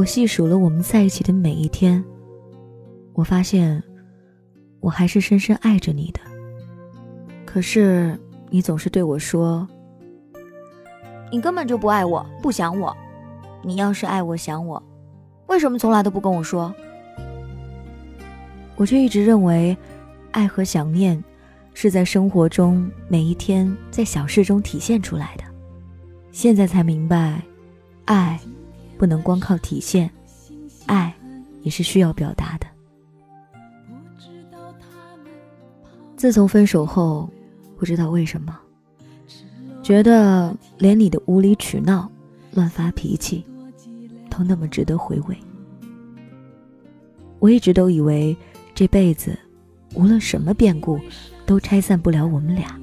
我细数了我们在一起的每一天，我发现，我还是深深爱着你的。可是，你总是对我说：“你根本就不爱我，不想我。你要是爱我、想我，为什么从来都不跟我说？”我却一直认为，爱和想念，是在生活中每一天在小事中体现出来的。现在才明白，爱。不能光靠体现，爱也是需要表达的。自从分手后，不知道为什么，觉得连你的无理取闹、乱发脾气，都那么值得回味。我一直都以为这辈子，无论什么变故，都拆散不了我们俩。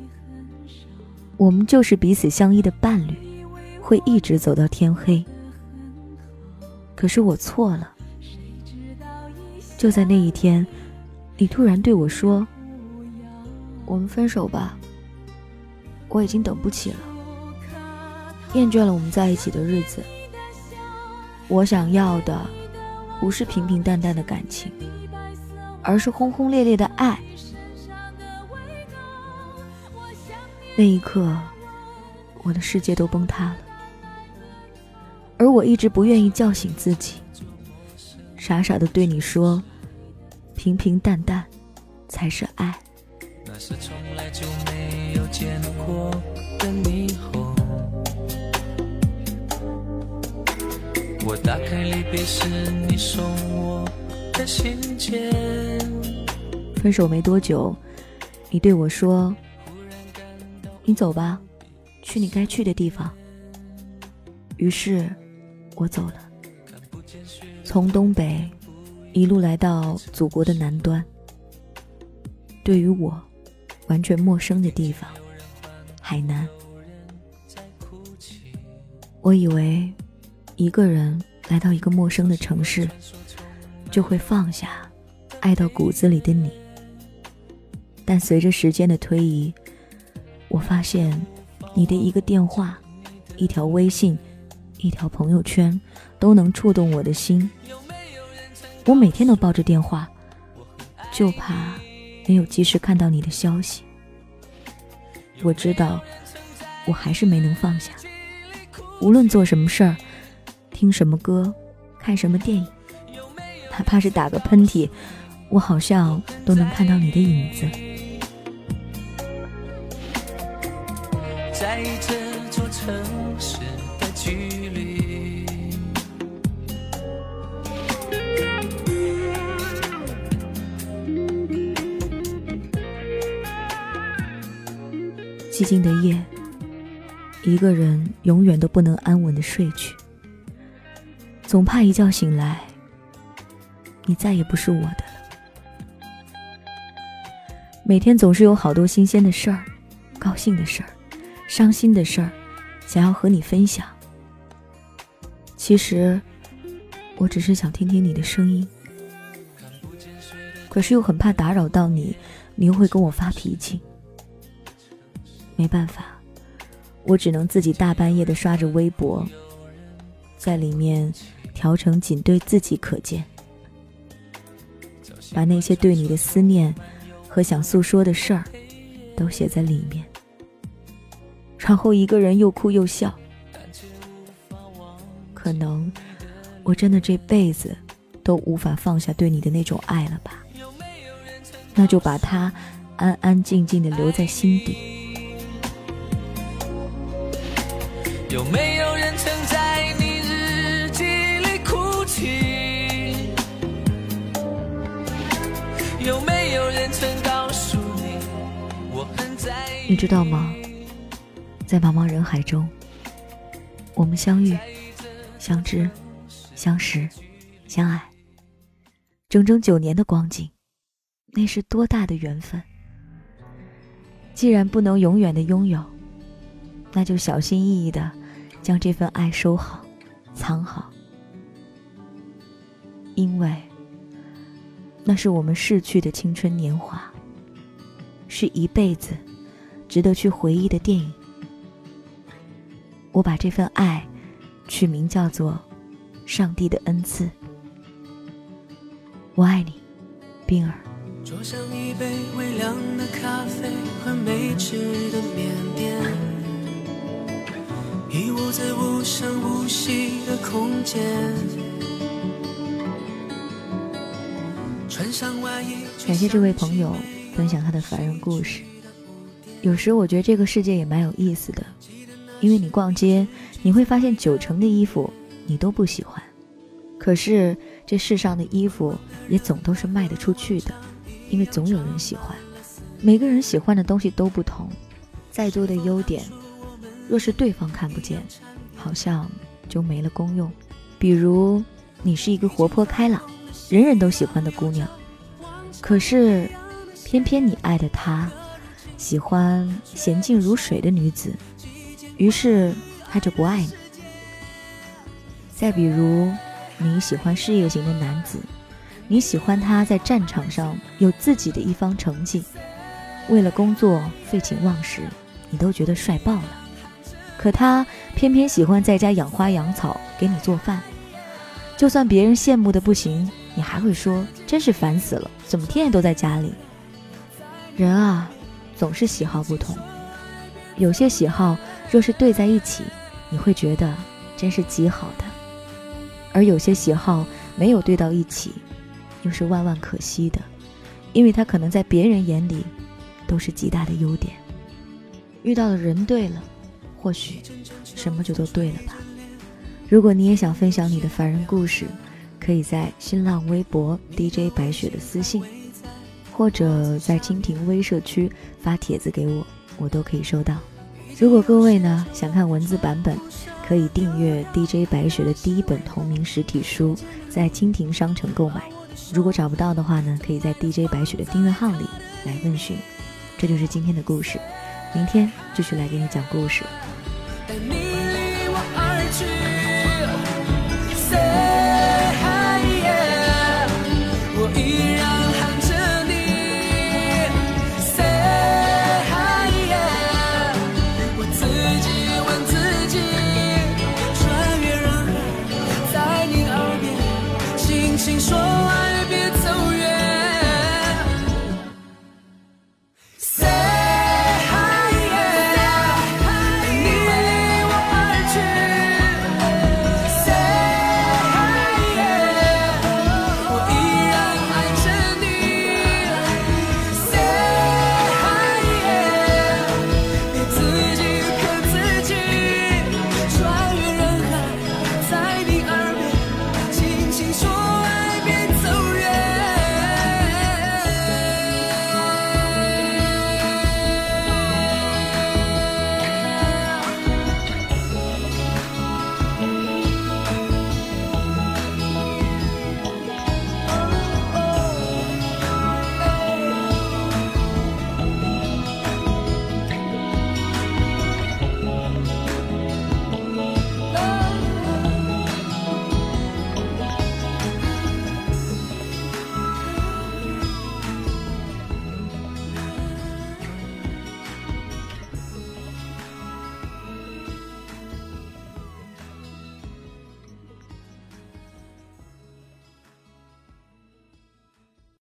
我们就是彼此相依的伴侣，会一直走到天黑。可是我错了。就在那一天，你突然对我说：“我们分手吧，我已经等不起了，厌倦了我们在一起的日子。我想要的不是平平淡淡的感情，而是轰轰烈烈的爱。”那一刻，我的世界都崩塌了。而我一直不愿意叫醒自己，傻傻的对你说：“平平淡淡才是爱。”分手没多久，你对我说：“你走吧，去你该去的地方。”于是。我走了，从东北一路来到祖国的南端，对于我完全陌生的地方——海南。我以为一个人来到一个陌生的城市，就会放下爱到骨子里的你。但随着时间的推移，我发现你的一个电话，一条微信。一条朋友圈都能触动我的心，我每天都抱着电话，就怕没有及时看到你的消息。我知道，我还是没能放下。无论做什么事儿，听什么歌，看什么电影，哪怕是打个喷嚏，我好像都能看到你的影子。在这座城市的距离。寂静的夜，一个人永远都不能安稳的睡去，总怕一觉醒来，你再也不是我的了。每天总是有好多新鲜的事儿，高兴的事儿，伤心的事儿，想要和你分享。其实，我只是想听听你的声音，可是又很怕打扰到你，你又会跟我发脾气。没办法，我只能自己大半夜的刷着微博，在里面调成仅对自己可见，把那些对你的思念和想诉说的事儿都写在里面，然后一个人又哭又笑。可能我真的这辈子都无法放下对你的那种爱了吧？那就把它安安静静的留在心底。有没有人曾在你日记里哭泣？有没有人曾告诉你我很在意？你知道吗？在茫茫人海中，我们相遇、相知、相识、相爱，整整九年的光景，那是多大的缘分！既然不能永远的拥有。那就小心翼翼的将这份爱收好、藏好，因为那是我们逝去的青春年华，是一辈子值得去回忆的电影。我把这份爱取名叫做上帝的恩赐。我爱你，冰儿。桌上一杯微凉的咖啡和没吃的面点，一屋子无声无息的空间。感谢这位朋友分享他的凡人故事。有时我觉得这个世界也蛮有意思的，因为你逛街，你会发现九成的衣服你都不喜欢，可是这世上的衣服也总都是卖得出去的。因为总有人喜欢，每个人喜欢的东西都不同，再多的优点，若是对方看不见，好像就没了功用。比如，你是一个活泼开朗、人人都喜欢的姑娘，可是，偏偏你爱的他，喜欢娴静如水的女子，于是他就不爱你。再比如，你喜欢事业型的男子。你喜欢他在战场上有自己的一方成绩，为了工作废寝忘食，你都觉得帅爆了。可他偏偏喜欢在家养花养草，给你做饭。就算别人羡慕的不行，你还会说真是烦死了，怎么天天都在家里？人啊，总是喜好不同，有些喜好若是对在一起，你会觉得真是极好的；而有些喜好没有对到一起。又是万万可惜的，因为他可能在别人眼里都是极大的优点。遇到的人对了，或许什么就都对了吧。如果你也想分享你的凡人故事，可以在新浪微博 DJ 白雪的私信，或者在蜻蜓微社区发帖子给我，我都可以收到。如果各位呢想看文字版本，可以订阅 DJ 白雪的第一本同名实体书，在蜻蜓商城购买。如果找不到的话呢，可以在 DJ 白雪的订阅号里来问询。这就是今天的故事，明天继续来给你讲故事。你离我而去